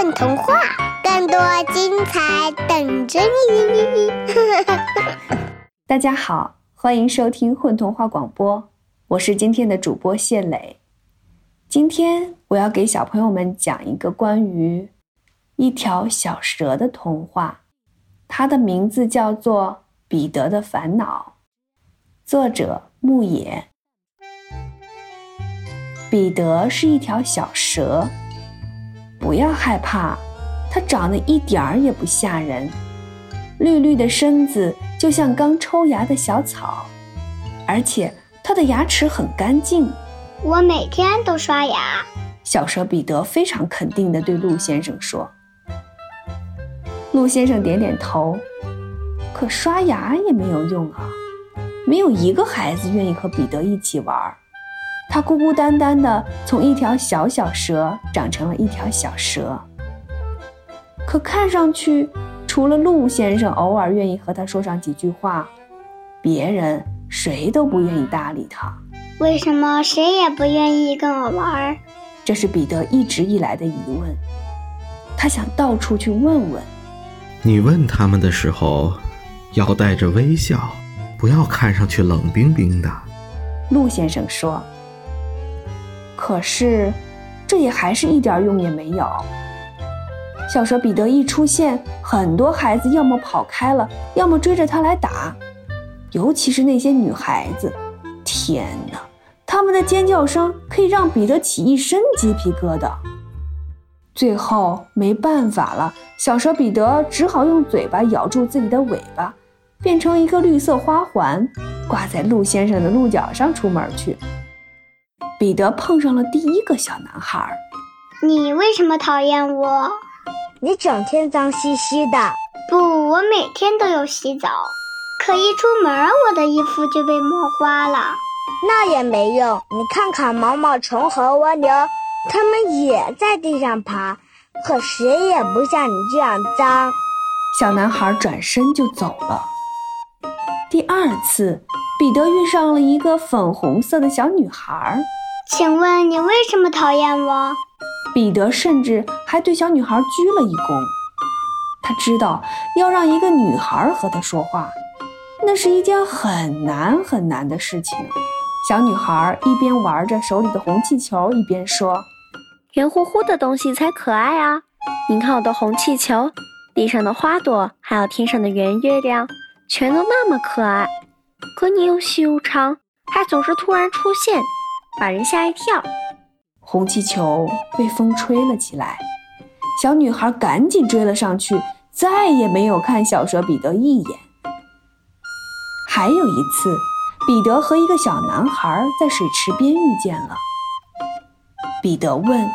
混童话，更多精彩等着你！大家好，欢迎收听混童话广播，我是今天的主播谢磊。今天我要给小朋友们讲一个关于一条小蛇的童话，它的名字叫做《彼得的烦恼》，作者牧野。彼得是一条小蛇。不要害怕，它长得一点儿也不吓人。绿绿的身子就像刚抽芽的小草，而且它的牙齿很干净。我每天都刷牙。小蛇彼得非常肯定地对鹿先生说。鹿先生点点头，可刷牙也没有用啊，没有一个孩子愿意和彼得一起玩。他孤孤单单的从一条小小蛇长成了一条小蛇，可看上去除了鹿先生偶尔愿意和他说上几句话，别人谁都不愿意搭理他。为什么谁也不愿意跟我玩？这是彼得一直以来的疑问。他想到处去问问。你问他们的时候，要带着微笑，不要看上去冷冰冰的。鹿先生说。可是，这也还是一点用也没有。小蛇彼得一出现，很多孩子要么跑开了，要么追着他来打。尤其是那些女孩子，天哪，他们的尖叫声可以让彼得起一身鸡皮疙瘩。最后没办法了，小蛇彼得只好用嘴巴咬住自己的尾巴，变成一个绿色花环，挂在鹿先生的鹿角上出门去。彼得碰上了第一个小男孩。你为什么讨厌我？你整天脏兮兮的。不，我每天都有洗澡。可一出门，我的衣服就被磨花了。那也没用。你看看毛毛虫和蜗牛，它们也在地上爬，可谁也不像你这样脏。小男孩转身就走了。第二次，彼得遇上了一个粉红色的小女孩。请问你为什么讨厌我？彼得甚至还对小女孩鞠了一躬。他知道要让一个女孩和他说话，那是一件很难很难的事情。小女孩一边玩着手里的红气球，一边说：“圆乎乎的东西才可爱啊！你看我的红气球，地上的花朵，还有天上的圆月亮，全都那么可爱。可你又细又长，还总是突然出现。”把人吓一跳，红气球被风吹了起来，小女孩赶紧追了上去，再也没有看小蛇彼得一眼。还有一次，彼得和一个小男孩在水池边遇见了。彼得问：“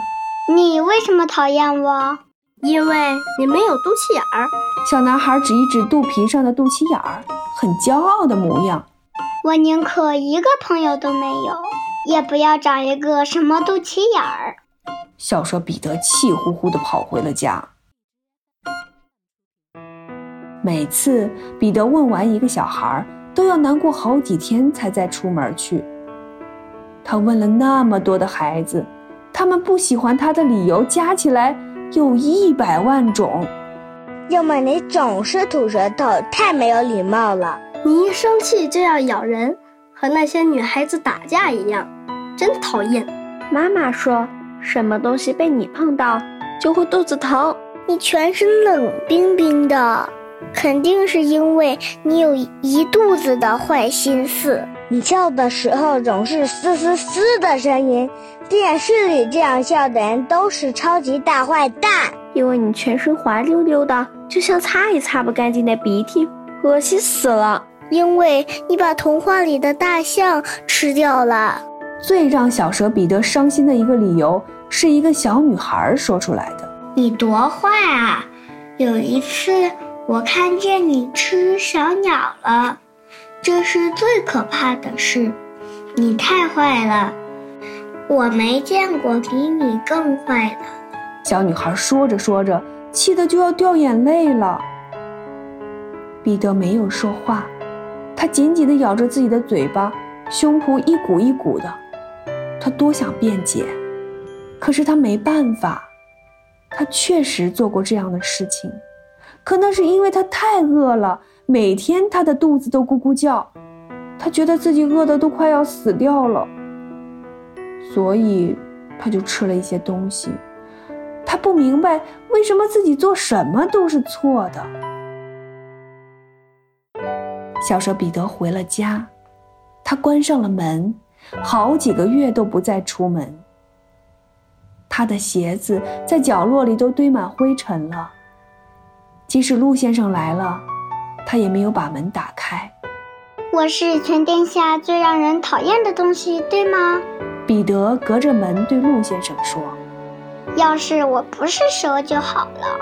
你为什么讨厌我？”“因为你没有肚脐眼儿。”小男孩指一指肚皮上的肚脐眼儿，很骄傲的模样。“我宁可一个朋友都没有。”也不要长一个什么肚脐眼儿。小蛇彼得气呼呼地跑回了家。每次彼得问完一个小孩，都要难过好几天才再出门去。他问了那么多的孩子，他们不喜欢他的理由加起来有一百万种。要么你总是吐舌头，太没有礼貌了。你一生气就要咬人，和那些女孩子打架一样。真讨厌！妈妈说，什么东西被你碰到就会肚子疼。你全身冷冰冰的，肯定是因为你有一肚子的坏心思。你笑的时候总是嘶嘶嘶的声音，电视里这样笑的人都是超级大坏蛋。因为你全身滑溜溜的，就像擦也擦不干净的鼻涕，恶心死了。因为你把童话里的大象吃掉了。最让小蛇彼得伤心的一个理由，是一个小女孩说出来的：“你多坏啊！有一次我看见你吃小鸟了，这是最可怕的事。你太坏了，我没见过比你更坏的。”小女孩说着说着，气得就要掉眼泪了。彼得没有说话，他紧紧地咬着自己的嘴巴，胸脯一鼓一鼓的。他多想辩解，可是他没办法。他确实做过这样的事情，可那是因为他太饿了，每天他的肚子都咕咕叫，他觉得自己饿得都快要死掉了，所以他就吃了一些东西。他不明白为什么自己做什么都是错的。小蛇彼得回了家，他关上了门，好几个月都不再出门。他的鞋子在角落里都堆满灰尘了。即使陆先生来了，他也没有把门打开。我是全天下最让人讨厌的东西，对吗？彼得隔着门对陆先生说：“要是我不是蛇就好了，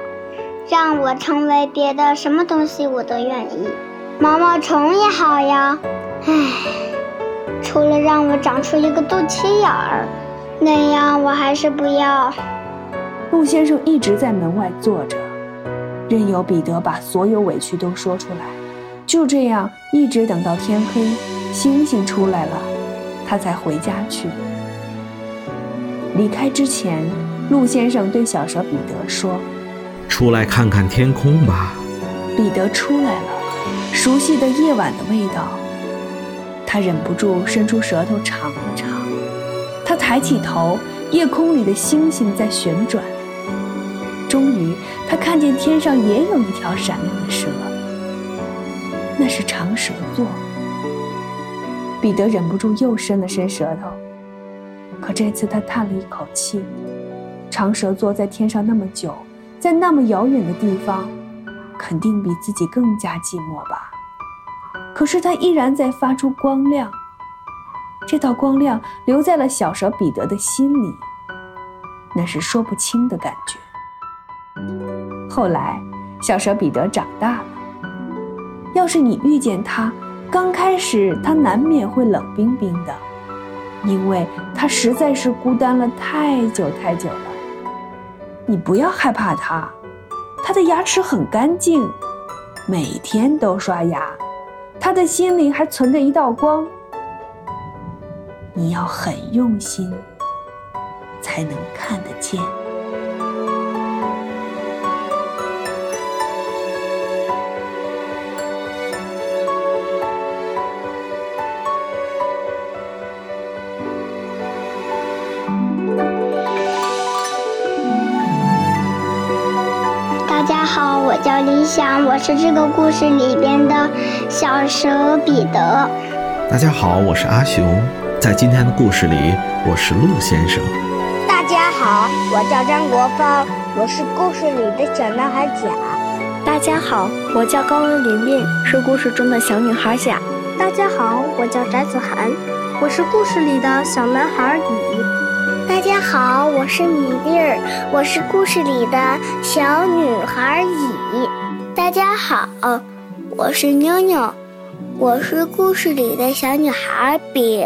让我成为别的什么东西我都愿意，毛毛虫也好呀。唉，除了让我长出一个肚脐眼儿。”那样我还是不要。陆先生一直在门外坐着，任由彼得把所有委屈都说出来。就这样，一直等到天黑，星星出来了，他才回家去。离开之前，陆先生对小蛇彼得说：“出来看看天空吧。”彼得出来了，熟悉的夜晚的味道。他忍不住伸出舌头尝了尝。他抬起头，夜空里的星星在旋转。终于，他看见天上也有一条闪亮的蛇，那是长蛇座。彼得忍不住又伸了伸舌头，可这次他叹了一口气。长蛇座在天上那么久，在那么遥远的地方，肯定比自己更加寂寞吧。可是它依然在发出光亮。这道光亮留在了小蛇彼得的心里，那是说不清的感觉。后来，小蛇彼得长大了。要是你遇见他，刚开始他难免会冷冰冰的，因为他实在是孤单了太久太久了。你不要害怕他，他的牙齿很干净，每天都刷牙，他的心里还存着一道光。你要很用心，才能看得见。家好，我叫李想，我是这个故事里边的小蛇彼得。大家好，我是阿雄。在今天的故事里，我是陆先生。大家好，我叫张国芳，我是故事里的小男孩甲。大家好，我叫高文琳琳，是故事中的小女孩甲。大家好，我叫翟子涵，我是故事里的小男孩乙。好，我是米粒儿，我是故事里的小女孩乙。大家好，我是妞妞。我是故事里的小女孩丙。